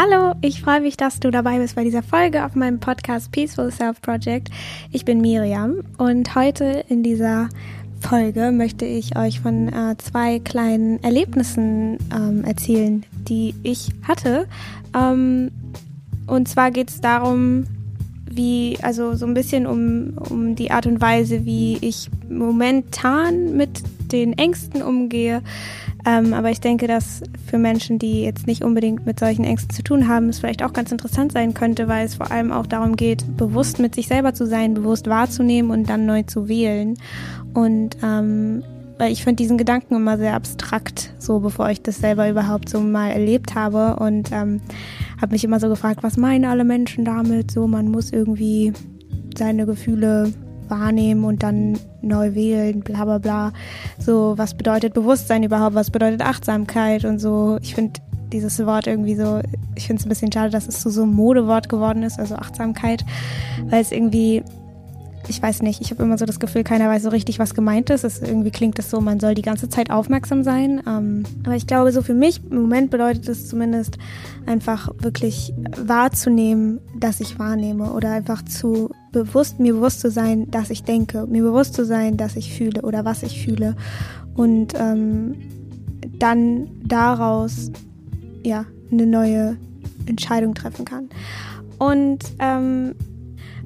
Hallo, ich freue mich, dass du dabei bist bei dieser Folge auf meinem Podcast Peaceful Self Project. Ich bin Miriam und heute in dieser Folge möchte ich euch von äh, zwei kleinen Erlebnissen ähm, erzählen, die ich hatte. Ähm, und zwar geht es darum, wie, also so ein bisschen um, um die Art und Weise, wie ich momentan mit den Ängsten umgehe. Ähm, aber ich denke, dass für Menschen, die jetzt nicht unbedingt mit solchen Ängsten zu tun haben, es vielleicht auch ganz interessant sein könnte, weil es vor allem auch darum geht, bewusst mit sich selber zu sein, bewusst wahrzunehmen und dann neu zu wählen. Und ähm, weil ich finde diesen Gedanken immer sehr abstrakt, so bevor ich das selber überhaupt so mal erlebt habe und ähm, habe mich immer so gefragt, was meinen alle Menschen damit? So, man muss irgendwie seine Gefühle wahrnehmen und dann neu wählen, bla bla bla. So, was bedeutet Bewusstsein überhaupt? Was bedeutet Achtsamkeit und so? Ich finde dieses Wort irgendwie so, ich finde es ein bisschen schade, dass es so, so ein Modewort geworden ist, also Achtsamkeit, weil es irgendwie ich weiß nicht, ich habe immer so das Gefühl, keiner weiß so richtig, was gemeint ist. Es, irgendwie klingt es so, man soll die ganze Zeit aufmerksam sein. Ähm, aber ich glaube, so für mich im Moment bedeutet es zumindest einfach wirklich wahrzunehmen, dass ich wahrnehme oder einfach zu bewusst, mir bewusst zu sein, dass ich denke, mir bewusst zu sein, dass ich fühle oder was ich fühle und ähm, dann daraus ja eine neue Entscheidung treffen kann. Und ähm,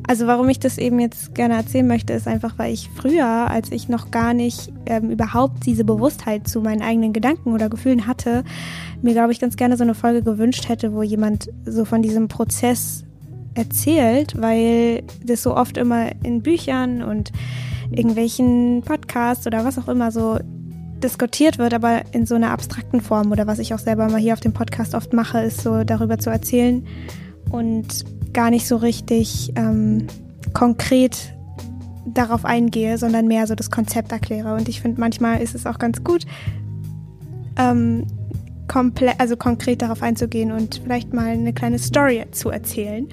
also warum ich das eben jetzt gerne erzählen möchte, ist einfach, weil ich früher, als ich noch gar nicht ähm, überhaupt diese Bewusstheit zu meinen eigenen Gedanken oder Gefühlen hatte, mir, glaube ich, ganz gerne so eine Folge gewünscht hätte, wo jemand so von diesem Prozess erzählt, weil das so oft immer in Büchern und irgendwelchen Podcasts oder was auch immer so diskutiert wird, aber in so einer abstrakten Form oder was ich auch selber mal hier auf dem Podcast oft mache, ist so darüber zu erzählen und gar nicht so richtig ähm, konkret darauf eingehe, sondern mehr so das Konzept erkläre. Und ich finde, manchmal ist es auch ganz gut, ähm, komplett, also konkret darauf einzugehen und vielleicht mal eine kleine Story zu erzählen.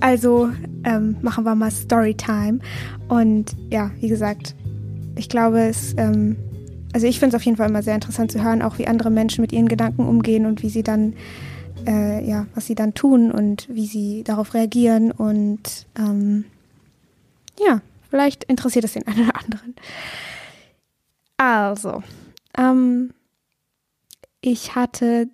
Also ähm, machen wir mal Storytime. Und ja, wie gesagt, ich glaube, es, ähm, also ich finde es auf jeden Fall immer sehr interessant zu hören, auch wie andere Menschen mit ihren Gedanken umgehen und wie sie dann äh, ja, was sie dann tun und wie sie darauf reagieren. Und ähm, ja, vielleicht interessiert es den einen oder anderen. Also, ähm, ich hatte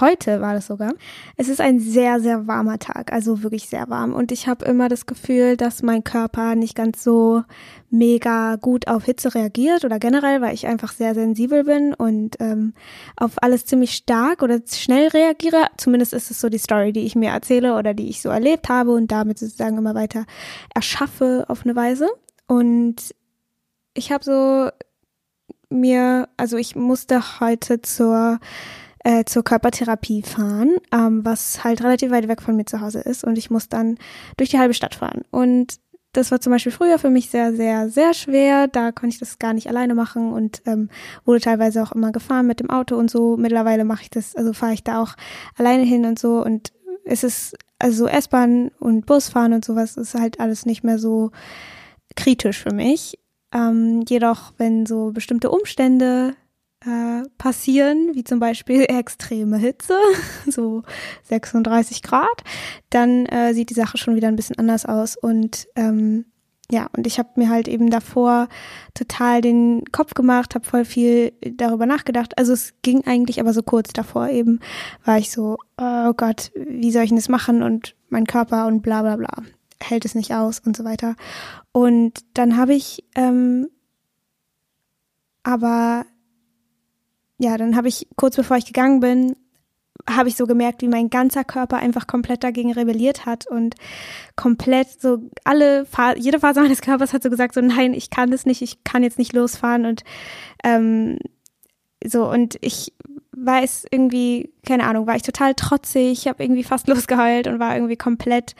heute war das sogar. Es ist ein sehr, sehr warmer Tag, also wirklich sehr warm. Und ich habe immer das Gefühl, dass mein Körper nicht ganz so mega gut auf Hitze reagiert oder generell, weil ich einfach sehr sensibel bin und ähm, auf alles ziemlich stark oder schnell reagiere. Zumindest ist es so die Story, die ich mir erzähle oder die ich so erlebt habe und damit sozusagen immer weiter erschaffe auf eine Weise. Und ich habe so mir, also ich musste heute zur äh, zur Körpertherapie fahren, ähm, was halt relativ weit weg von mir zu Hause ist. Und ich muss dann durch die halbe Stadt fahren. Und das war zum Beispiel früher für mich sehr, sehr, sehr schwer. Da konnte ich das gar nicht alleine machen und ähm, wurde teilweise auch immer gefahren mit dem Auto und so. Mittlerweile mache ich das, also fahre ich da auch alleine hin und so. Und es ist, also S-Bahn und Busfahren und sowas ist halt alles nicht mehr so kritisch für mich. Ähm, jedoch, wenn so bestimmte Umstände äh, passieren, wie zum Beispiel extreme Hitze, so 36 Grad, dann äh, sieht die Sache schon wieder ein bisschen anders aus. Und ähm, ja, und ich habe mir halt eben davor total den Kopf gemacht, habe voll viel darüber nachgedacht. Also es ging eigentlich aber so kurz davor eben, war ich so, oh Gott, wie soll ich denn das machen und mein Körper und bla bla bla hält es nicht aus und so weiter. Und dann habe ich ähm, aber ja, dann habe ich kurz bevor ich gegangen bin, habe ich so gemerkt, wie mein ganzer Körper einfach komplett dagegen rebelliert hat und komplett so alle, jede Phase meines Körpers hat so gesagt, so nein, ich kann das nicht, ich kann jetzt nicht losfahren und ähm, so und ich weiß irgendwie, keine Ahnung, war ich total trotzig, ich habe irgendwie fast losgeheult und war irgendwie komplett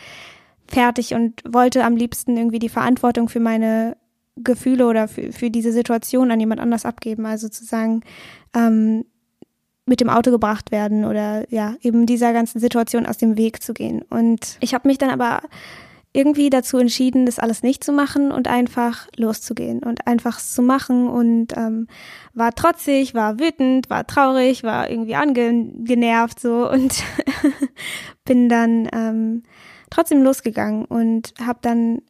fertig und wollte am liebsten irgendwie die Verantwortung für meine Gefühle oder für, für diese Situation an jemand anders abgeben. Also zu sagen, ähm, mit dem Auto gebracht werden oder ja, eben dieser ganzen Situation aus dem Weg zu gehen. Und ich habe mich dann aber irgendwie dazu entschieden, das alles nicht zu machen und einfach loszugehen und einfach zu machen und ähm, war trotzig, war wütend, war traurig, war irgendwie angenervt so und bin dann ähm, trotzdem losgegangen und habe dann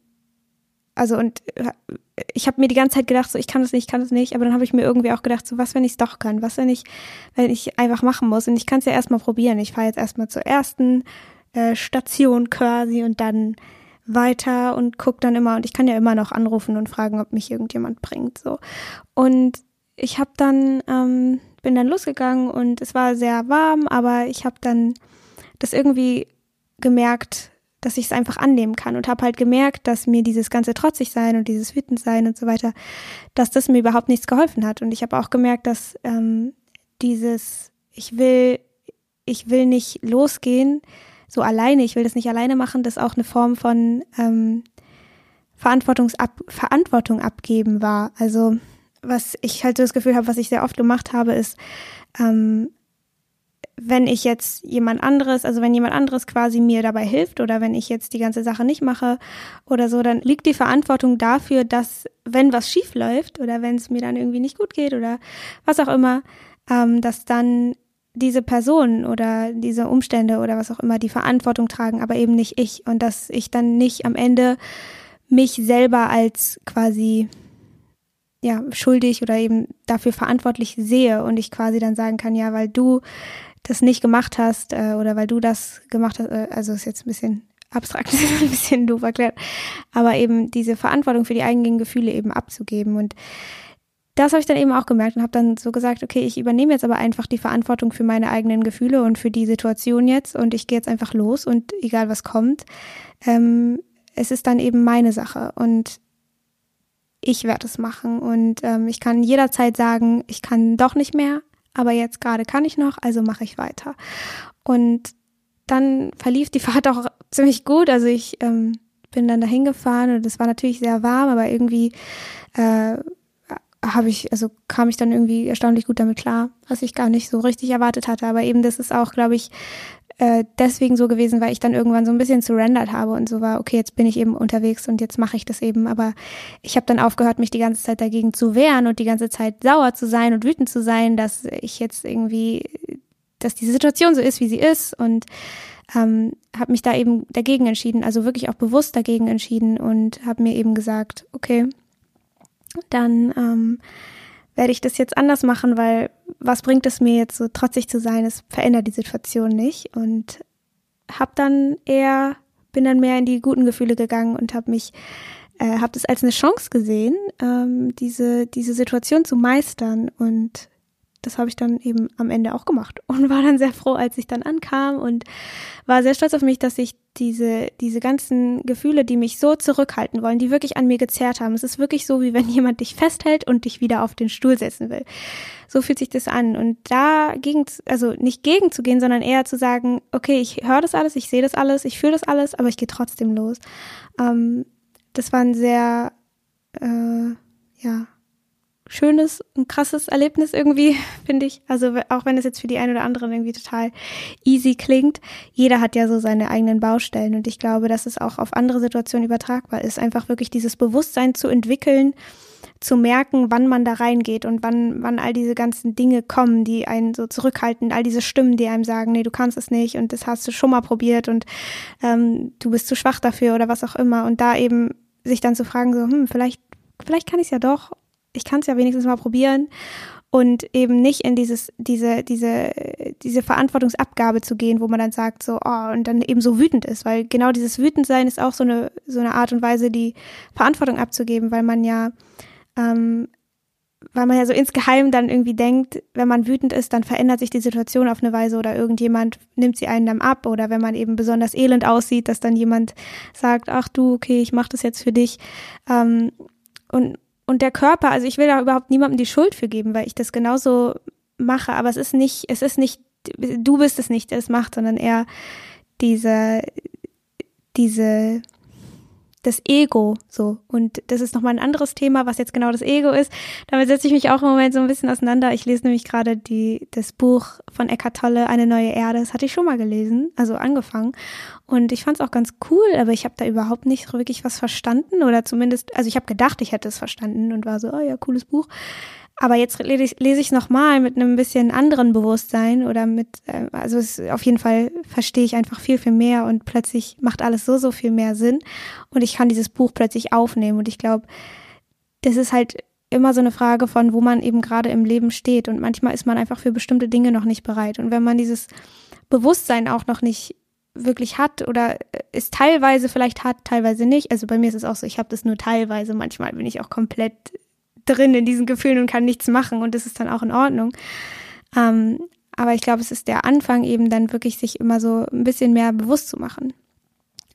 also und äh, ich habe mir die ganze Zeit gedacht, so ich kann das nicht, ich kann das nicht, aber dann habe ich mir irgendwie auch gedacht, so was, wenn ich es doch kann, was, wenn ich, wenn ich einfach machen muss und ich kann es ja erstmal probieren. Ich fahre jetzt erstmal zur ersten äh, Station quasi und dann weiter und guck dann immer und ich kann ja immer noch anrufen und fragen, ob mich irgendjemand bringt so. Und ich habe dann ähm, bin dann losgegangen und es war sehr warm, aber ich habe dann das irgendwie gemerkt, dass ich es einfach annehmen kann und habe halt gemerkt, dass mir dieses ganze trotzig sein und dieses wütend sein und so weiter, dass das mir überhaupt nichts geholfen hat und ich habe auch gemerkt, dass ähm, dieses ich will ich will nicht losgehen, so alleine, ich will das nicht alleine machen, das auch eine Form von ähm, Verantwortungsab Verantwortung abgeben war. Also was ich halt so das Gefühl habe, was ich sehr oft gemacht habe, ist, ähm, wenn ich jetzt jemand anderes, also wenn jemand anderes quasi mir dabei hilft oder wenn ich jetzt die ganze Sache nicht mache oder so, dann liegt die Verantwortung dafür, dass wenn was schief läuft oder wenn es mir dann irgendwie nicht gut geht oder was auch immer, ähm, dass dann diese Person oder diese Umstände oder was auch immer die Verantwortung tragen, aber eben nicht ich. Und dass ich dann nicht am Ende mich selber als quasi ja schuldig oder eben dafür verantwortlich sehe und ich quasi dann sagen kann, ja, weil du das nicht gemacht hast äh, oder weil du das gemacht hast, äh, also ist jetzt ein bisschen abstrakt, ein bisschen doof erklärt, aber eben diese Verantwortung für die eigenen Gefühle eben abzugeben. Und das habe ich dann eben auch gemerkt und habe dann so gesagt, okay, ich übernehme jetzt aber einfach die Verantwortung für meine eigenen Gefühle und für die Situation jetzt und ich gehe jetzt einfach los und egal was kommt, ähm, es ist dann eben meine Sache und ich werde es machen und ähm, ich kann jederzeit sagen, ich kann doch nicht mehr, aber jetzt gerade kann ich noch, also mache ich weiter. Und dann verlief die Fahrt auch ziemlich gut, also ich ähm, bin dann dahin gefahren und es war natürlich sehr warm, aber irgendwie äh, habe ich, also kam ich dann irgendwie erstaunlich gut damit klar, was ich gar nicht so richtig erwartet hatte. Aber eben das ist auch, glaube ich, äh, deswegen so gewesen, weil ich dann irgendwann so ein bisschen surrendert habe und so war, okay, jetzt bin ich eben unterwegs und jetzt mache ich das eben. Aber ich habe dann aufgehört, mich die ganze Zeit dagegen zu wehren und die ganze Zeit sauer zu sein und wütend zu sein, dass ich jetzt irgendwie, dass die Situation so ist, wie sie ist und ähm, habe mich da eben dagegen entschieden, also wirklich auch bewusst dagegen entschieden und habe mir eben gesagt, okay, dann ähm, werde ich das jetzt anders machen, weil was bringt es mir jetzt so trotzig zu sein? Es verändert die Situation nicht und habe dann eher bin dann mehr in die guten Gefühle gegangen und habe mich äh, habe das als eine Chance gesehen, ähm, diese diese Situation zu meistern und das habe ich dann eben am Ende auch gemacht und war dann sehr froh, als ich dann ankam und war sehr stolz auf mich, dass ich diese, diese ganzen Gefühle, die mich so zurückhalten wollen, die wirklich an mir gezerrt haben. Es ist wirklich so, wie wenn jemand dich festhält und dich wieder auf den Stuhl setzen will. So fühlt sich das an. Und da gegen, also nicht gegen zu gehen, sondern eher zu sagen, okay, ich höre das alles, ich sehe das alles, ich fühle das alles, aber ich gehe trotzdem los. Ähm, das war ein sehr, äh, ja, schönes und krasses Erlebnis irgendwie, finde ich. Also auch wenn es jetzt für die einen oder anderen irgendwie total easy klingt, jeder hat ja so seine eigenen Baustellen und ich glaube, dass es auch auf andere Situationen übertragbar ist, einfach wirklich dieses Bewusstsein zu entwickeln, zu merken, wann man da reingeht und wann, wann all diese ganzen Dinge kommen, die einen so zurückhalten, all diese Stimmen, die einem sagen, nee, du kannst es nicht und das hast du schon mal probiert und ähm, du bist zu schwach dafür oder was auch immer und da eben sich dann zu fragen, so, hm, vielleicht, vielleicht kann ich es ja doch ich kann es ja wenigstens mal probieren und eben nicht in dieses, diese, diese, diese Verantwortungsabgabe zu gehen, wo man dann sagt, so, oh, und dann eben so wütend ist, weil genau dieses Wütendsein ist auch so eine, so eine Art und Weise, die Verantwortung abzugeben, weil man ja, ähm, weil man ja so insgeheim dann irgendwie denkt, wenn man wütend ist, dann verändert sich die Situation auf eine Weise oder irgendjemand nimmt sie einen dann ab oder wenn man eben besonders elend aussieht, dass dann jemand sagt, ach du, okay, ich mach das jetzt für dich. Ähm, und und der Körper, also ich will da überhaupt niemandem die Schuld für geben, weil ich das genauso mache, aber es ist nicht, es ist nicht, du bist es nicht, der es macht, sondern eher diese, diese, das Ego so. Und das ist nochmal ein anderes Thema, was jetzt genau das Ego ist. Damit setze ich mich auch im Moment so ein bisschen auseinander. Ich lese nämlich gerade die, das Buch von Eckhart Tolle, Eine neue Erde. Das hatte ich schon mal gelesen, also angefangen. Und ich fand es auch ganz cool, aber ich habe da überhaupt nicht wirklich was verstanden. Oder zumindest, also ich habe gedacht, ich hätte es verstanden und war so, oh ja, cooles Buch. Aber jetzt lese ich, nochmal mit einem bisschen anderen Bewusstsein oder mit, äh, also es, auf jeden Fall verstehe ich einfach viel, viel mehr und plötzlich macht alles so, so viel mehr Sinn und ich kann dieses Buch plötzlich aufnehmen und ich glaube, das ist halt immer so eine Frage von, wo man eben gerade im Leben steht und manchmal ist man einfach für bestimmte Dinge noch nicht bereit und wenn man dieses Bewusstsein auch noch nicht wirklich hat oder es teilweise vielleicht hat, teilweise nicht. Also bei mir ist es auch so, ich habe das nur teilweise. Manchmal bin ich auch komplett drin in diesen Gefühlen und kann nichts machen und das ist dann auch in Ordnung. Ähm, aber ich glaube, es ist der Anfang eben dann wirklich sich immer so ein bisschen mehr bewusst zu machen,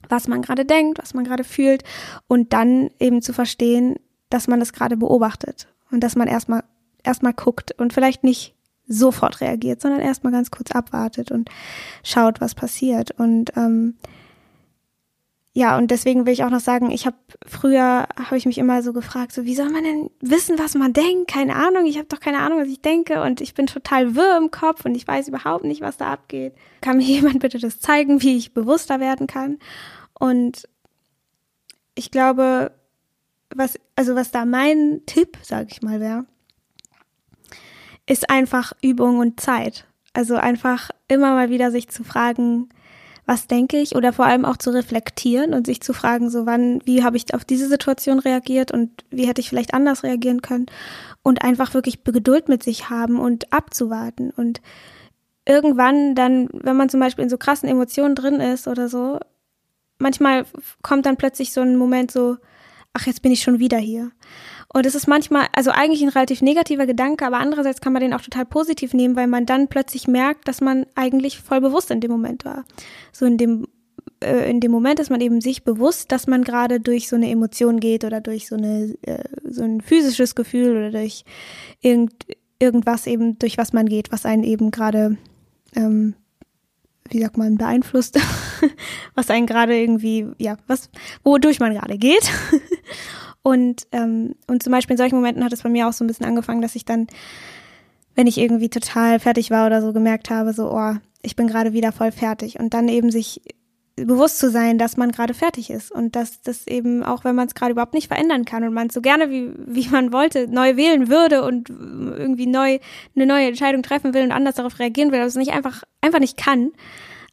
was man gerade denkt, was man gerade fühlt und dann eben zu verstehen, dass man das gerade beobachtet und dass man erstmal erstmal guckt und vielleicht nicht sofort reagiert, sondern erstmal ganz kurz abwartet und schaut, was passiert. Und ähm, ja, und deswegen will ich auch noch sagen, ich habe früher habe ich mich immer so gefragt, so wie soll man denn wissen, was man denkt? Keine Ahnung, ich habe doch keine Ahnung, was ich denke und ich bin total wirr im Kopf und ich weiß überhaupt nicht, was da abgeht. Kann mir jemand bitte das zeigen, wie ich bewusster werden kann? Und ich glaube, was also was da mein Tipp, sage ich mal, wäre, ist einfach Übung und Zeit. Also einfach immer mal wieder sich zu fragen, was denke ich? Oder vor allem auch zu reflektieren und sich zu fragen, so wann, wie habe ich auf diese Situation reagiert und wie hätte ich vielleicht anders reagieren können? Und einfach wirklich Geduld mit sich haben und abzuwarten. Und irgendwann dann, wenn man zum Beispiel in so krassen Emotionen drin ist oder so, manchmal kommt dann plötzlich so ein Moment so, ach, jetzt bin ich schon wieder hier. Und es ist manchmal, also eigentlich ein relativ negativer Gedanke, aber andererseits kann man den auch total positiv nehmen, weil man dann plötzlich merkt, dass man eigentlich voll bewusst in dem Moment war. So in dem äh, in dem Moment ist man eben sich bewusst, dass man gerade durch so eine Emotion geht oder durch so eine äh, so ein physisches Gefühl oder durch irgend, irgendwas eben durch was man geht, was einen eben gerade ähm, wie sagt man beeinflusst, was einen gerade irgendwie ja was wodurch man gerade geht Und, ähm, und zum Beispiel in solchen Momenten hat es bei mir auch so ein bisschen angefangen, dass ich dann, wenn ich irgendwie total fertig war oder so, gemerkt habe, so, oh, ich bin gerade wieder voll fertig. Und dann eben sich bewusst zu sein, dass man gerade fertig ist und dass das eben auch, wenn man es gerade überhaupt nicht verändern kann und man es so gerne wie, wie man wollte, neu wählen würde und irgendwie neu eine neue Entscheidung treffen will und anders darauf reagieren will, aber es nicht einfach einfach nicht kann,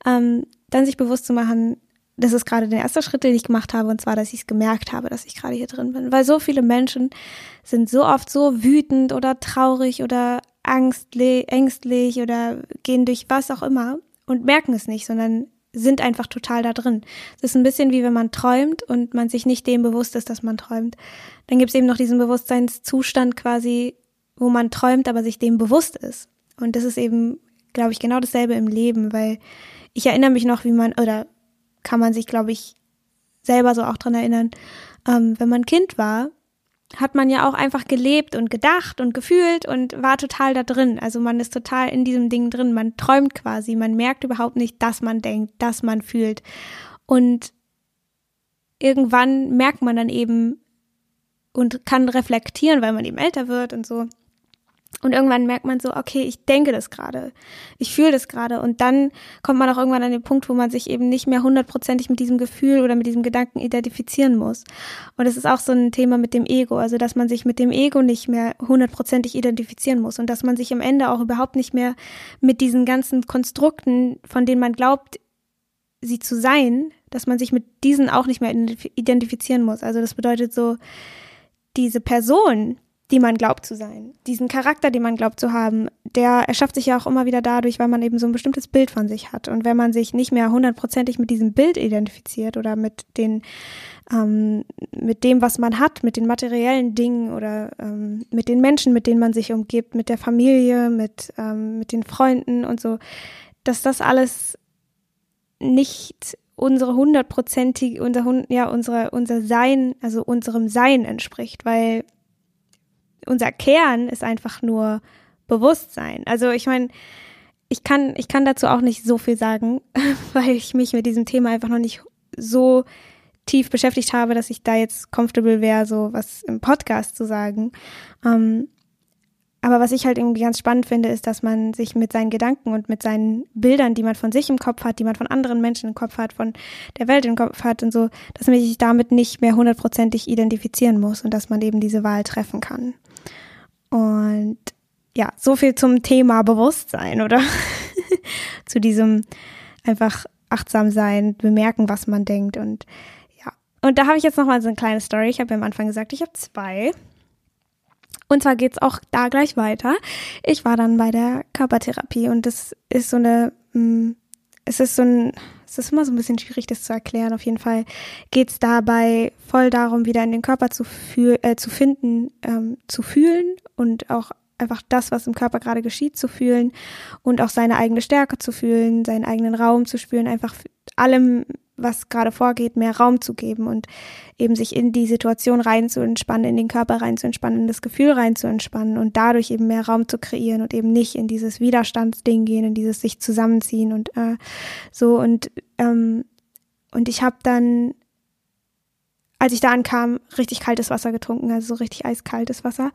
ähm, dann sich bewusst zu machen, das ist gerade der erste Schritt, den ich gemacht habe, und zwar, dass ich es gemerkt habe, dass ich gerade hier drin bin. Weil so viele Menschen sind so oft so wütend oder traurig oder ängstlich oder gehen durch was auch immer und merken es nicht, sondern sind einfach total da drin. Es ist ein bisschen wie wenn man träumt und man sich nicht dem bewusst ist, dass man träumt. Dann gibt es eben noch diesen Bewusstseinszustand quasi, wo man träumt, aber sich dem bewusst ist. Und das ist eben, glaube ich, genau dasselbe im Leben, weil ich erinnere mich noch, wie man, oder kann man sich, glaube ich, selber so auch dran erinnern. Ähm, wenn man Kind war, hat man ja auch einfach gelebt und gedacht und gefühlt und war total da drin. Also man ist total in diesem Ding drin. Man träumt quasi. Man merkt überhaupt nicht, dass man denkt, dass man fühlt. Und irgendwann merkt man dann eben und kann reflektieren, weil man eben älter wird und so. Und irgendwann merkt man so, okay, ich denke das gerade, ich fühle das gerade. Und dann kommt man auch irgendwann an den Punkt, wo man sich eben nicht mehr hundertprozentig mit diesem Gefühl oder mit diesem Gedanken identifizieren muss. Und das ist auch so ein Thema mit dem Ego, also dass man sich mit dem Ego nicht mehr hundertprozentig identifizieren muss und dass man sich am Ende auch überhaupt nicht mehr mit diesen ganzen Konstrukten, von denen man glaubt, sie zu sein, dass man sich mit diesen auch nicht mehr identifizieren muss. Also das bedeutet so, diese Person, die man glaubt zu sein. Diesen Charakter, den man glaubt zu haben, der erschafft sich ja auch immer wieder dadurch, weil man eben so ein bestimmtes Bild von sich hat. Und wenn man sich nicht mehr hundertprozentig mit diesem Bild identifiziert oder mit den, ähm, mit dem, was man hat, mit den materiellen Dingen oder ähm, mit den Menschen, mit denen man sich umgibt, mit der Familie, mit, ähm, mit den Freunden und so, dass das alles nicht unsere hundertprozentig, unser, ja, unsere, unser Sein, also unserem Sein entspricht, weil unser Kern ist einfach nur Bewusstsein. Also ich meine, ich kann, ich kann dazu auch nicht so viel sagen, weil ich mich mit diesem Thema einfach noch nicht so tief beschäftigt habe, dass ich da jetzt comfortable wäre, so was im Podcast zu sagen. Ähm, aber was ich halt irgendwie ganz spannend finde, ist, dass man sich mit seinen Gedanken und mit seinen Bildern, die man von sich im Kopf hat, die man von anderen Menschen im Kopf hat, von der Welt im Kopf hat und so, dass man sich damit nicht mehr hundertprozentig identifizieren muss und dass man eben diese Wahl treffen kann. Und ja, so viel zum Thema Bewusstsein, oder? Zu diesem einfach achtsam sein, bemerken, was man denkt und ja. Und da habe ich jetzt noch mal so eine kleine Story. Ich habe ja am Anfang gesagt, ich habe zwei. Und zwar geht's auch da gleich weiter. Ich war dann bei der Körpertherapie und das ist so eine, mm, es ist so ein, es ist immer so ein bisschen schwierig, das zu erklären. Auf jeden Fall geht's dabei voll darum, wieder in den Körper zu, fühl, äh, zu finden, ähm, zu fühlen und auch einfach das, was im Körper gerade geschieht, zu fühlen und auch seine eigene Stärke zu fühlen, seinen eigenen Raum zu spüren, einfach allem was gerade vorgeht, mehr Raum zu geben und eben sich in die Situation rein zu entspannen, in den Körper rein zu entspannen, in das Gefühl rein zu entspannen und dadurch eben mehr Raum zu kreieren und eben nicht in dieses Widerstandsding gehen, in dieses sich zusammenziehen und äh, so und ähm, und ich habe dann als ich da ankam, richtig kaltes Wasser getrunken, also so richtig eiskaltes Wasser,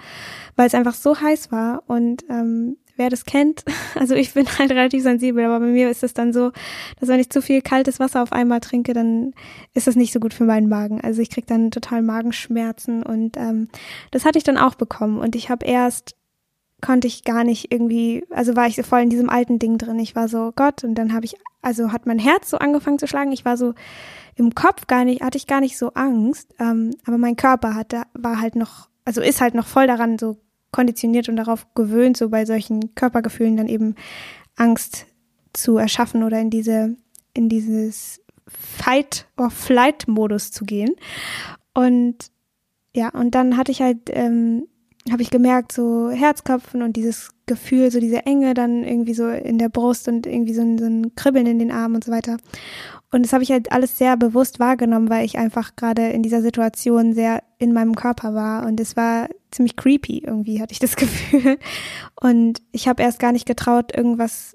weil es einfach so heiß war und ähm, wer das kennt, also ich bin halt relativ sensibel, aber bei mir ist es dann so, dass wenn ich zu viel kaltes Wasser auf einmal trinke, dann ist das nicht so gut für meinen Magen. Also ich krieg dann total Magenschmerzen und ähm, das hatte ich dann auch bekommen und ich habe erst konnte ich gar nicht irgendwie, also war ich so voll in diesem alten Ding drin. Ich war so Gott und dann habe ich, also hat mein Herz so angefangen zu schlagen. Ich war so im Kopf gar nicht, hatte ich gar nicht so Angst, ähm, aber mein Körper hatte, war halt noch, also ist halt noch voll daran so konditioniert und darauf gewöhnt, so bei solchen Körpergefühlen dann eben Angst zu erschaffen oder in diese, in dieses Fight- or Flight-Modus zu gehen. Und ja, und dann hatte ich halt, ähm, habe ich gemerkt, so Herzköpfen und dieses Gefühl, so diese Enge dann irgendwie so in der Brust und irgendwie so ein, so ein Kribbeln in den Armen und so weiter. Und das habe ich halt alles sehr bewusst wahrgenommen, weil ich einfach gerade in dieser Situation sehr in meinem Körper war. Und es war ziemlich creepy irgendwie, hatte ich das Gefühl. Und ich habe erst gar nicht getraut, irgendwas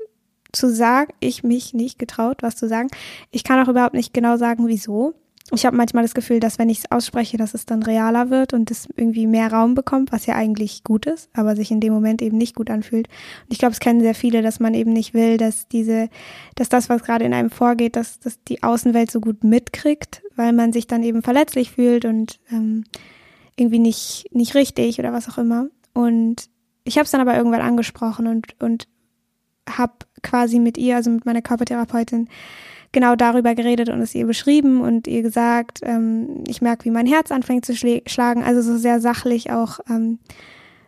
zu sagen. Ich mich nicht getraut, was zu sagen. Ich kann auch überhaupt nicht genau sagen, wieso ich habe manchmal das Gefühl, dass wenn ich es ausspreche, dass es dann realer wird und es irgendwie mehr Raum bekommt, was ja eigentlich gut ist, aber sich in dem Moment eben nicht gut anfühlt. Und ich glaube, es kennen sehr viele, dass man eben nicht will, dass diese, dass das, was gerade in einem vorgeht, dass, dass die Außenwelt so gut mitkriegt, weil man sich dann eben verletzlich fühlt und ähm, irgendwie nicht, nicht richtig oder was auch immer. Und ich habe es dann aber irgendwann angesprochen und, und habe quasi mit ihr, also mit meiner Körpertherapeutin, genau darüber geredet und es ihr beschrieben und ihr gesagt, ähm, ich merke, wie mein Herz anfängt zu schlagen, also so sehr sachlich auch, ähm,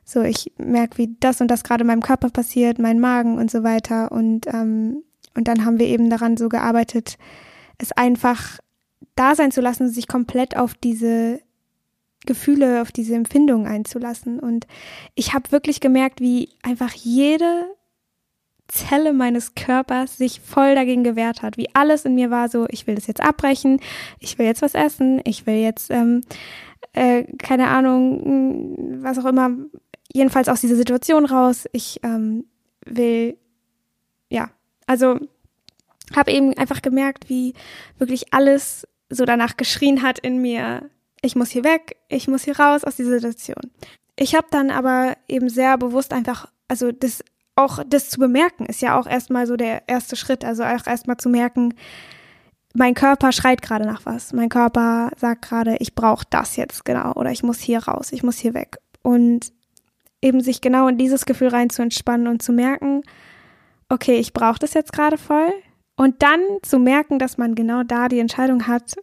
so ich merke, wie das und das gerade in meinem Körper passiert, mein Magen und so weiter und ähm, und dann haben wir eben daran so gearbeitet, es einfach da sein zu lassen, sich komplett auf diese Gefühle, auf diese Empfindungen einzulassen. Und ich habe wirklich gemerkt, wie einfach jede Zelle meines Körpers sich voll dagegen gewehrt hat, wie alles in mir war so, ich will das jetzt abbrechen, ich will jetzt was essen, ich will jetzt, ähm, äh, keine Ahnung, was auch immer, jedenfalls aus dieser Situation raus. Ich ähm, will, ja, also habe eben einfach gemerkt, wie wirklich alles so danach geschrien hat in mir, ich muss hier weg, ich muss hier raus aus dieser Situation. Ich habe dann aber eben sehr bewusst einfach, also das auch das zu bemerken, ist ja auch erstmal so der erste Schritt. Also auch erstmal zu merken, mein Körper schreit gerade nach was. Mein Körper sagt gerade, ich brauche das jetzt genau oder ich muss hier raus, ich muss hier weg. Und eben sich genau in dieses Gefühl rein zu entspannen und zu merken, okay, ich brauche das jetzt gerade voll. Und dann zu merken, dass man genau da die Entscheidung hat,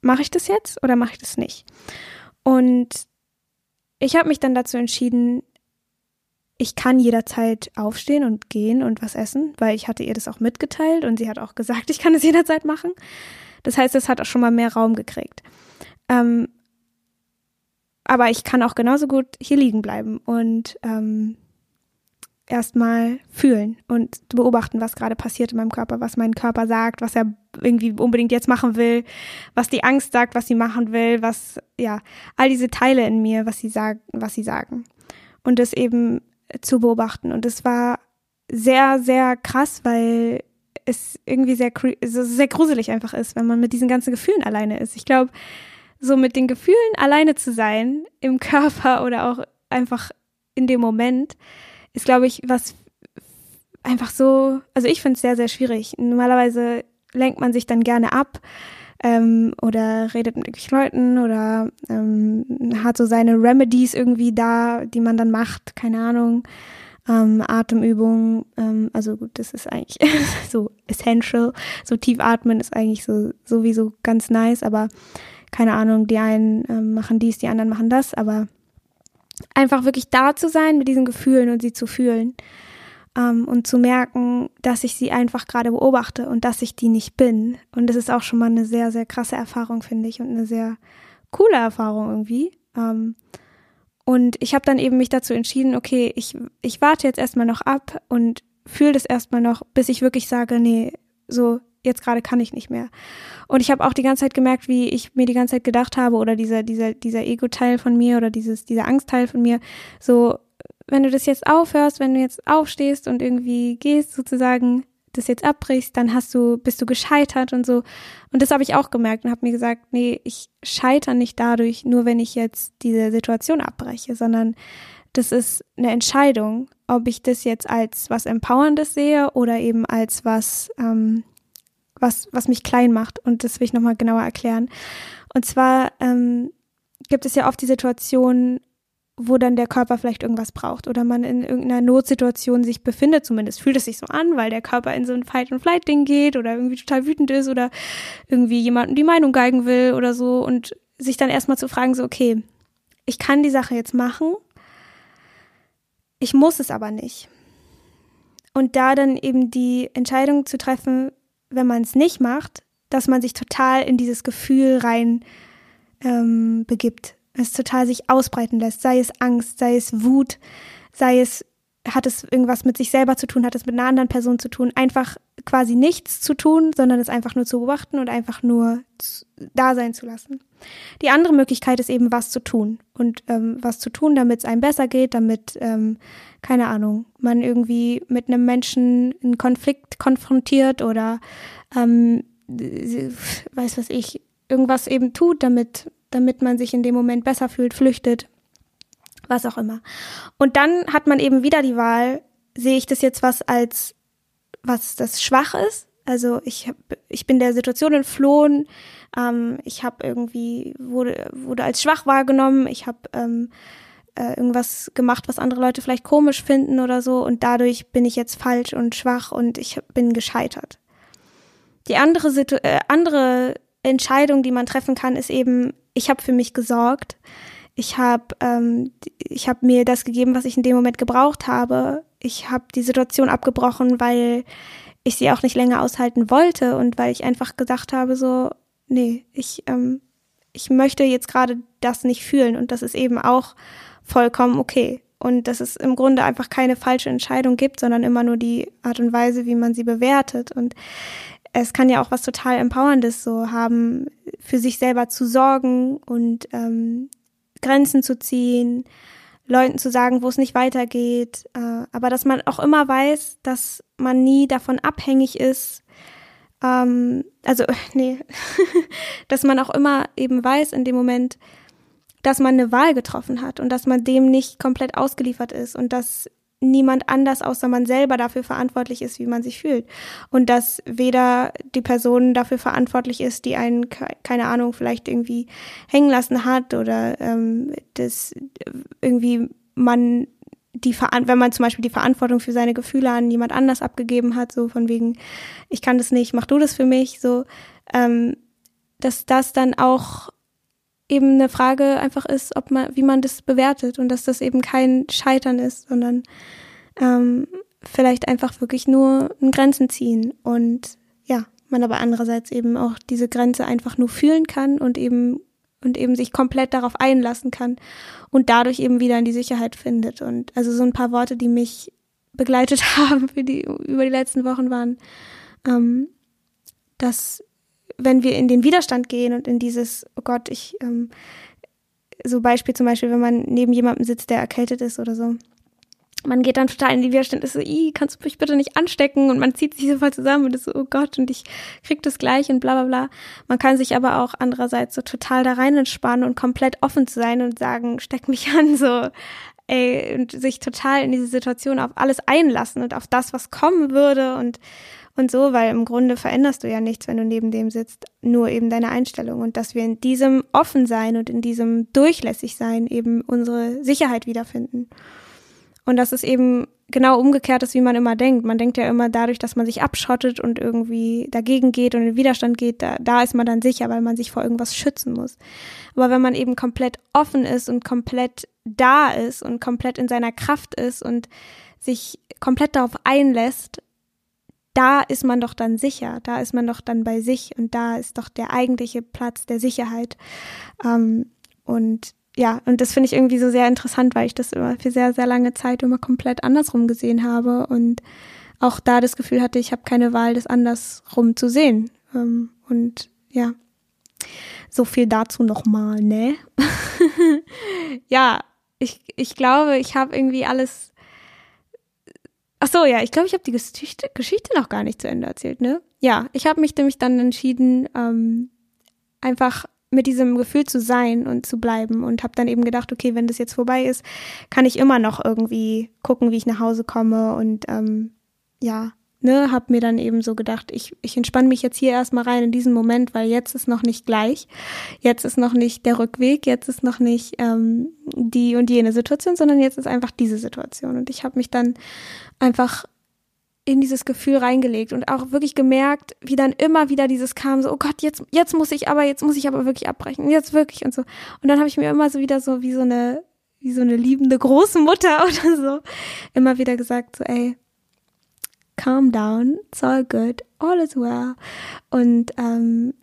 mache ich das jetzt oder mache ich das nicht? Und ich habe mich dann dazu entschieden, ich kann jederzeit aufstehen und gehen und was essen, weil ich hatte ihr das auch mitgeteilt und sie hat auch gesagt, ich kann es jederzeit machen. Das heißt, es hat auch schon mal mehr Raum gekriegt. Ähm, aber ich kann auch genauso gut hier liegen bleiben und ähm, erstmal fühlen und beobachten, was gerade passiert in meinem Körper, was mein Körper sagt, was er irgendwie unbedingt jetzt machen will, was die Angst sagt, was sie machen will, was, ja, all diese Teile in mir, was sie sagen, was sie sagen. Und das eben zu beobachten. Und es war sehr, sehr krass, weil es irgendwie sehr, sehr gruselig einfach ist, wenn man mit diesen ganzen Gefühlen alleine ist. Ich glaube, so mit den Gefühlen alleine zu sein, im Körper oder auch einfach in dem Moment, ist, glaube ich, was einfach so, also ich finde es sehr, sehr schwierig. Normalerweise lenkt man sich dann gerne ab ähm, oder redet mit irgendwelchen Leuten oder ähm, hat so seine Remedies irgendwie da, die man dann macht, keine Ahnung. Ähm, Atemübungen, ähm, also gut, das ist eigentlich so essential. So tief atmen ist eigentlich so sowieso ganz nice, aber keine Ahnung, die einen ähm, machen dies, die anderen machen das, aber einfach wirklich da zu sein mit diesen Gefühlen und sie zu fühlen ähm, und zu merken, dass ich sie einfach gerade beobachte und dass ich die nicht bin. Und das ist auch schon mal eine sehr, sehr krasse Erfahrung, finde ich, und eine sehr coole Erfahrung irgendwie. Ähm, und ich habe dann eben mich dazu entschieden, okay, ich, ich warte jetzt erstmal noch ab und fühle das erstmal noch, bis ich wirklich sage, nee, so, jetzt gerade kann ich nicht mehr. Und ich habe auch die ganze Zeit gemerkt, wie ich mir die ganze Zeit gedacht habe, oder dieser, dieser, dieser Ego-Teil von mir oder dieses, dieser Angstteil von mir, so, wenn du das jetzt aufhörst, wenn du jetzt aufstehst und irgendwie gehst, sozusagen, das jetzt abbrichst, dann hast du, bist du gescheitert und so. Und das habe ich auch gemerkt und habe mir gesagt, nee, ich scheitere nicht dadurch, nur wenn ich jetzt diese Situation abbreche, sondern das ist eine Entscheidung, ob ich das jetzt als was Empowerndes sehe oder eben als was, ähm, was, was mich klein macht. Und das will ich nochmal genauer erklären. Und zwar ähm, gibt es ja oft die Situation, wo dann der Körper vielleicht irgendwas braucht oder man in irgendeiner Notsituation sich befindet, zumindest fühlt es sich so an, weil der Körper in so ein Fight-and-Flight-Ding geht oder irgendwie total wütend ist oder irgendwie jemandem die Meinung geigen will oder so. Und sich dann erstmal zu fragen, so, okay, ich kann die Sache jetzt machen, ich muss es aber nicht. Und da dann eben die Entscheidung zu treffen, wenn man es nicht macht, dass man sich total in dieses Gefühl rein ähm, begibt es total sich ausbreiten lässt, sei es Angst, sei es Wut, sei es, hat es irgendwas mit sich selber zu tun, hat es mit einer anderen Person zu tun, einfach quasi nichts zu tun, sondern es einfach nur zu beobachten und einfach nur da sein zu lassen. Die andere Möglichkeit ist eben, was zu tun. Und ähm, was zu tun, damit es einem besser geht, damit, ähm, keine Ahnung, man irgendwie mit einem Menschen einen Konflikt konfrontiert oder ähm, weiß was ich, irgendwas eben tut, damit damit man sich in dem Moment besser fühlt, flüchtet, was auch immer. Und dann hat man eben wieder die Wahl, sehe ich das jetzt was als was das schwach ist? Also ich hab, ich bin der Situation entflohen, ähm, ich habe irgendwie wurde wurde als schwach wahrgenommen, ich habe ähm, äh, irgendwas gemacht, was andere Leute vielleicht komisch finden oder so und dadurch bin ich jetzt falsch und schwach und ich bin gescheitert. Die andere Situ äh, andere Entscheidung, die man treffen kann, ist eben ich habe für mich gesorgt. Ich habe ähm, ich mir das gegeben, was ich in dem Moment gebraucht habe. Ich habe die Situation abgebrochen, weil ich sie auch nicht länger aushalten wollte und weil ich einfach gedacht habe, so, nee, ich, ähm, ich möchte jetzt gerade das nicht fühlen und das ist eben auch vollkommen okay. Und dass es im Grunde einfach keine falsche Entscheidung gibt, sondern immer nur die Art und Weise, wie man sie bewertet. Und es kann ja auch was total Empowerndes so haben, für sich selber zu sorgen und ähm, Grenzen zu ziehen, Leuten zu sagen, wo es nicht weitergeht, äh, aber dass man auch immer weiß, dass man nie davon abhängig ist, ähm, also nee, dass man auch immer eben weiß in dem Moment, dass man eine Wahl getroffen hat und dass man dem nicht komplett ausgeliefert ist und dass niemand anders außer man selber dafür verantwortlich ist, wie man sich fühlt. Und dass weder die Person dafür verantwortlich ist, die einen, keine Ahnung, vielleicht irgendwie hängen lassen hat oder ähm, dass irgendwie man die wenn man zum Beispiel die Verantwortung für seine Gefühle an jemand anders abgegeben hat, so von wegen, ich kann das nicht, mach du das für mich, so, ähm, dass das dann auch eben eine Frage einfach ist, ob man, wie man das bewertet und dass das eben kein Scheitern ist, sondern ähm, vielleicht einfach wirklich nur Grenzen ziehen und ja, man aber andererseits eben auch diese Grenze einfach nur fühlen kann und eben und eben sich komplett darauf einlassen kann und dadurch eben wieder in die Sicherheit findet. Und also so ein paar Worte, die mich begleitet haben für die über die letzten Wochen waren, ähm, dass wenn wir in den Widerstand gehen und in dieses, oh Gott, ich, ähm, so Beispiel zum Beispiel, wenn man neben jemandem sitzt, der erkältet ist oder so, man geht dann total in die Widerstand, ist so, i, kannst du mich bitte nicht anstecken? Und man zieht sich so voll zusammen und ist so, oh Gott, und ich krieg das gleich und bla bla bla. Man kann sich aber auch andererseits so total da rein entspannen und komplett offen zu sein und sagen, steck mich an, so, ey, und sich total in diese Situation auf alles einlassen und auf das, was kommen würde und, und so, weil im Grunde veränderst du ja nichts, wenn du neben dem sitzt, nur eben deine Einstellung und dass wir in diesem Offensein und in diesem Durchlässigsein eben unsere Sicherheit wiederfinden. Und dass es eben genau umgekehrt ist, wie man immer denkt. Man denkt ja immer dadurch, dass man sich abschottet und irgendwie dagegen geht und in Widerstand geht, da, da ist man dann sicher, weil man sich vor irgendwas schützen muss. Aber wenn man eben komplett offen ist und komplett da ist und komplett in seiner Kraft ist und sich komplett darauf einlässt, da ist man doch dann sicher, da ist man doch dann bei sich und da ist doch der eigentliche Platz der Sicherheit. Ähm, und ja, und das finde ich irgendwie so sehr interessant, weil ich das immer für sehr, sehr lange Zeit immer komplett andersrum gesehen habe und auch da das Gefühl hatte, ich habe keine Wahl, das andersrum zu sehen. Ähm, und ja, so viel dazu nochmal, ne? ja, ich, ich glaube, ich habe irgendwie alles. Ach so, ja, ich glaube, ich habe die Geschichte, Geschichte noch gar nicht zu Ende erzählt, ne? Ja, ich habe mich nämlich dann entschieden, ähm, einfach mit diesem Gefühl zu sein und zu bleiben und habe dann eben gedacht, okay, wenn das jetzt vorbei ist, kann ich immer noch irgendwie gucken, wie ich nach Hause komme und ähm, ja, ne, habe mir dann eben so gedacht, ich, ich entspanne mich jetzt hier erstmal rein in diesen Moment, weil jetzt ist noch nicht gleich, jetzt ist noch nicht der Rückweg, jetzt ist noch nicht ähm, die und jene Situation, sondern jetzt ist einfach diese Situation und ich habe mich dann einfach in dieses Gefühl reingelegt und auch wirklich gemerkt, wie dann immer wieder dieses kam, so, oh Gott, jetzt, jetzt muss ich aber, jetzt muss ich aber wirklich abbrechen, jetzt wirklich und so. Und dann habe ich mir immer so wieder so wie so eine, wie so eine liebende Großmutter oder so, immer wieder gesagt, so, ey, calm down, it's all good, all is well. Und ähm,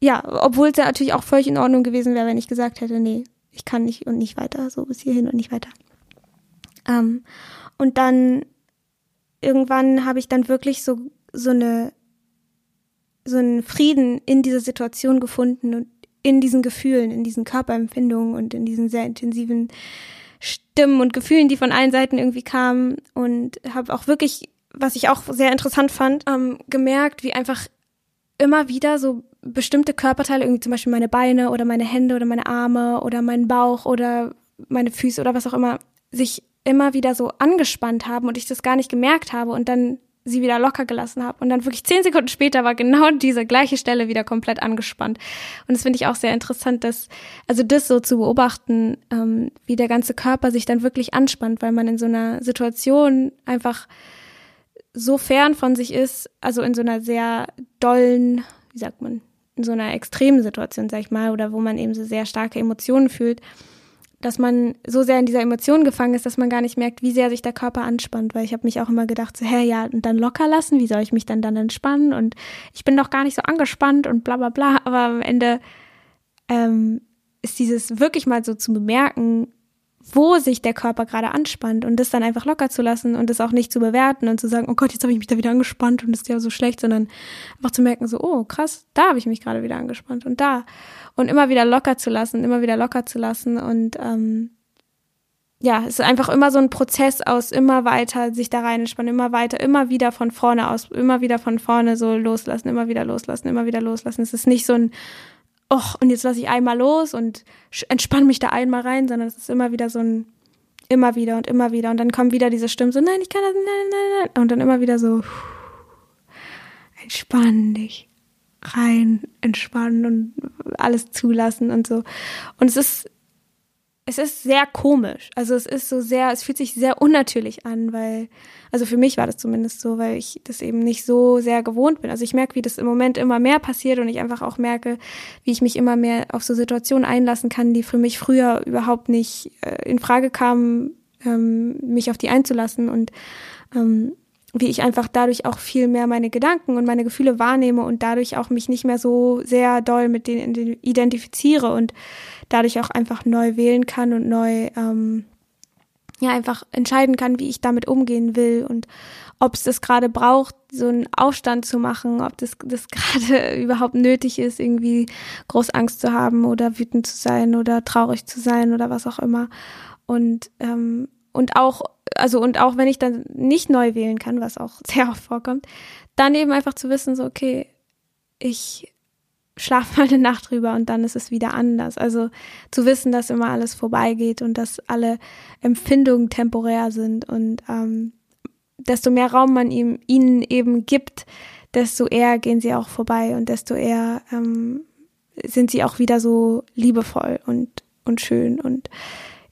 ja, obwohl es ja natürlich auch völlig in Ordnung gewesen wäre, wenn ich gesagt hätte, nee, ich kann nicht und nicht weiter, so bis hierhin und nicht weiter. Ähm, und dann irgendwann habe ich dann wirklich so, so eine, so einen Frieden in dieser Situation gefunden und in diesen Gefühlen, in diesen Körperempfindungen und in diesen sehr intensiven Stimmen und Gefühlen, die von allen Seiten irgendwie kamen. Und habe auch wirklich, was ich auch sehr interessant fand, ähm, gemerkt, wie einfach immer wieder so bestimmte Körperteile, irgendwie zum Beispiel meine Beine oder meine Hände oder meine Arme oder mein Bauch oder meine Füße oder was auch immer, sich immer wieder so angespannt haben und ich das gar nicht gemerkt habe. Und dann sie wieder locker gelassen habe. Und dann wirklich zehn Sekunden später war genau diese gleiche Stelle wieder komplett angespannt. Und das finde ich auch sehr interessant, dass, also das so zu beobachten, ähm, wie der ganze Körper sich dann wirklich anspannt, weil man in so einer Situation einfach so fern von sich ist, also in so einer sehr dollen, wie sagt man, in so einer extremen Situation, sag ich mal, oder wo man eben so sehr starke Emotionen fühlt, dass man so sehr in dieser Emotion gefangen ist, dass man gar nicht merkt, wie sehr sich der Körper anspannt, weil ich habe mich auch immer gedacht, so, hä, ja, und dann locker lassen, wie soll ich mich dann dann entspannen? Und ich bin doch gar nicht so angespannt und bla bla bla, aber am Ende ähm, ist dieses wirklich mal so zu bemerken, wo sich der Körper gerade anspannt und das dann einfach locker zu lassen und das auch nicht zu bewerten und zu sagen, oh Gott, jetzt habe ich mich da wieder angespannt und das ist ja so schlecht, sondern einfach zu merken, so, oh krass, da habe ich mich gerade wieder angespannt und da und immer wieder locker zu lassen, immer wieder locker zu lassen und ähm, ja, es ist einfach immer so ein Prozess aus immer weiter sich da rein entspannen, immer weiter, immer wieder von vorne aus, immer wieder von vorne so loslassen, immer wieder loslassen, immer wieder loslassen. Es ist nicht so ein och, und jetzt lasse ich einmal los und entspanne mich da einmal rein, sondern es ist immer wieder so ein, immer wieder und immer wieder. Und dann kommen wieder diese Stimmen so, nein, ich kann das, nein, nein, nein. Und dann immer wieder so, entspann dich, rein, entspannen und alles zulassen und so. Und es ist es ist sehr komisch. Also es ist so sehr, es fühlt sich sehr unnatürlich an, weil, also für mich war das zumindest so, weil ich das eben nicht so sehr gewohnt bin. Also ich merke, wie das im Moment immer mehr passiert und ich einfach auch merke, wie ich mich immer mehr auf so Situationen einlassen kann, die für mich früher überhaupt nicht äh, in Frage kamen, ähm, mich auf die einzulassen und ähm, wie ich einfach dadurch auch viel mehr meine Gedanken und meine Gefühle wahrnehme und dadurch auch mich nicht mehr so sehr doll mit denen identifiziere und dadurch auch einfach neu wählen kann und neu ähm, ja einfach entscheiden kann, wie ich damit umgehen will und ob es das gerade braucht, so einen Aufstand zu machen, ob das das gerade überhaupt nötig ist, irgendwie groß Angst zu haben oder wütend zu sein oder traurig zu sein oder was auch immer. Und ähm, und auch, also und auch wenn ich dann nicht neu wählen kann, was auch sehr oft vorkommt, dann eben einfach zu wissen, so, okay, ich schlaf mal eine Nacht drüber und dann ist es wieder anders. Also zu wissen, dass immer alles vorbeigeht und dass alle Empfindungen temporär sind und ähm, desto mehr Raum man ihm, ihnen eben gibt, desto eher gehen sie auch vorbei und desto eher ähm, sind sie auch wieder so liebevoll und, und schön und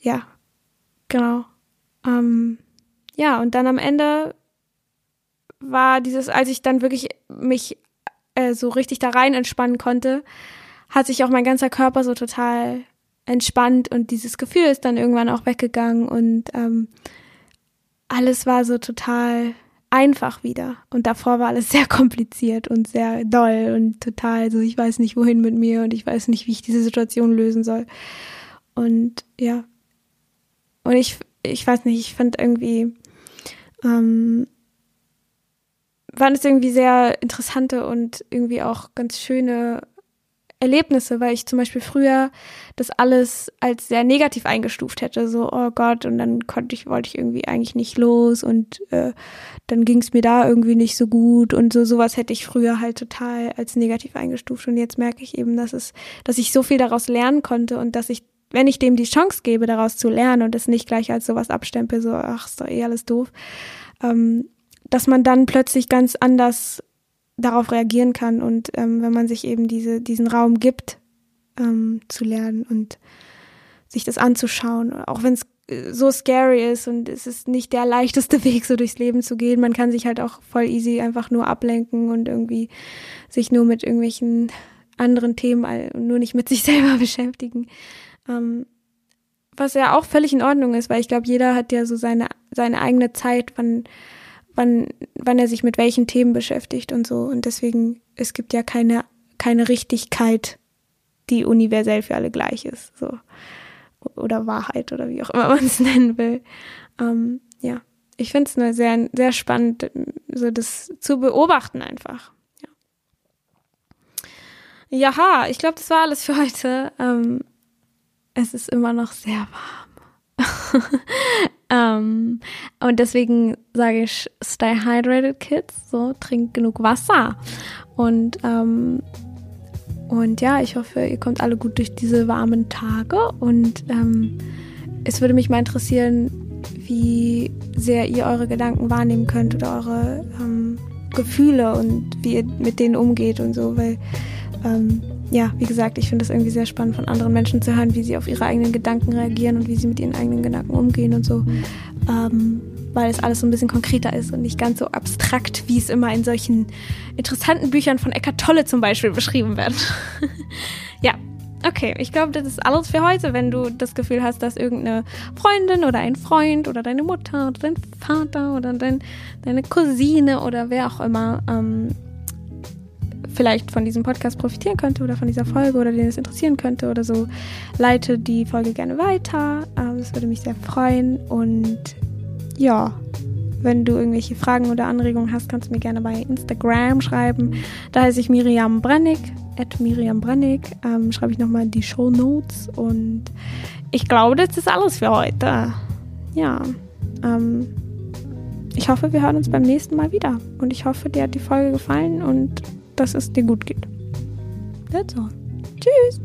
ja, genau. Ähm, ja, und dann am Ende war dieses, als ich dann wirklich mich äh, so richtig da rein entspannen konnte, hat sich auch mein ganzer Körper so total entspannt und dieses Gefühl ist dann irgendwann auch weggegangen und ähm, alles war so total einfach wieder. Und davor war alles sehr kompliziert und sehr doll und total so, ich weiß nicht wohin mit mir und ich weiß nicht, wie ich diese Situation lösen soll. Und ja. Und ich, ich weiß nicht, ich fand irgendwie, ähm, waren es irgendwie sehr interessante und irgendwie auch ganz schöne Erlebnisse, weil ich zum Beispiel früher das alles als sehr negativ eingestuft hätte, so oh Gott und dann konnte ich wollte ich irgendwie eigentlich nicht los und äh, dann ging es mir da irgendwie nicht so gut. Und so sowas hätte ich früher halt total als negativ eingestuft. Und jetzt merke ich eben, dass es dass ich so viel daraus lernen konnte und dass ich wenn ich dem die Chance gebe, daraus zu lernen und es nicht gleich als sowas abstempel, so ach ist doch eh alles doof, ähm, dass man dann plötzlich ganz anders darauf reagieren kann und ähm, wenn man sich eben diese, diesen Raum gibt, ähm, zu lernen und sich das anzuschauen, auch wenn es äh, so scary ist und es ist nicht der leichteste Weg, so durchs Leben zu gehen. Man kann sich halt auch voll easy einfach nur ablenken und irgendwie sich nur mit irgendwelchen anderen Themen, nur nicht mit sich selber beschäftigen. Ähm, was ja auch völlig in Ordnung ist, weil ich glaube, jeder hat ja so seine, seine eigene Zeit, wann, wann, wann er sich mit welchen Themen beschäftigt und so. Und deswegen, es gibt ja keine, keine Richtigkeit, die universell für alle gleich ist. So. Oder Wahrheit oder wie auch immer man es nennen will. Ähm, ja. Ich finde es nur sehr, sehr spannend, so das zu beobachten einfach. Ja. Jaha, ich glaube, das war alles für heute. Ähm, es ist immer noch sehr warm. Ähm, und deswegen sage ich, stay hydrated, Kids. So, trinkt genug Wasser. Und, ähm, und ja, ich hoffe, ihr kommt alle gut durch diese warmen Tage. Und ähm, es würde mich mal interessieren, wie sehr ihr eure Gedanken wahrnehmen könnt oder eure ähm, Gefühle und wie ihr mit denen umgeht und so, weil ähm, ja, wie gesagt, ich finde es irgendwie sehr spannend, von anderen Menschen zu hören, wie sie auf ihre eigenen Gedanken reagieren und wie sie mit ihren eigenen Gedanken umgehen und so. Ähm, weil es alles so ein bisschen konkreter ist und nicht ganz so abstrakt, wie es immer in solchen interessanten Büchern von Eckart Tolle zum Beispiel beschrieben wird. ja, okay, ich glaube, das ist alles für heute. Wenn du das Gefühl hast, dass irgendeine Freundin oder ein Freund oder deine Mutter oder dein Vater oder dein, deine Cousine oder wer auch immer ähm, vielleicht von diesem Podcast profitieren könnte oder von dieser Folge oder den es interessieren könnte oder so, leite die Folge gerne weiter. Das würde mich sehr freuen. Und ja, wenn du irgendwelche Fragen oder Anregungen hast, kannst du mir gerne bei Instagram schreiben. Da heiße ich Miriam Brennig, at Miriam Brennig. Ähm, schreibe ich nochmal die Show Notes. Und ich glaube, das ist alles für heute. Ja. Ähm, ich hoffe, wir hören uns beim nächsten Mal wieder. Und ich hoffe, dir hat die Folge gefallen und dass es dir gut geht. That's all. Tschüss.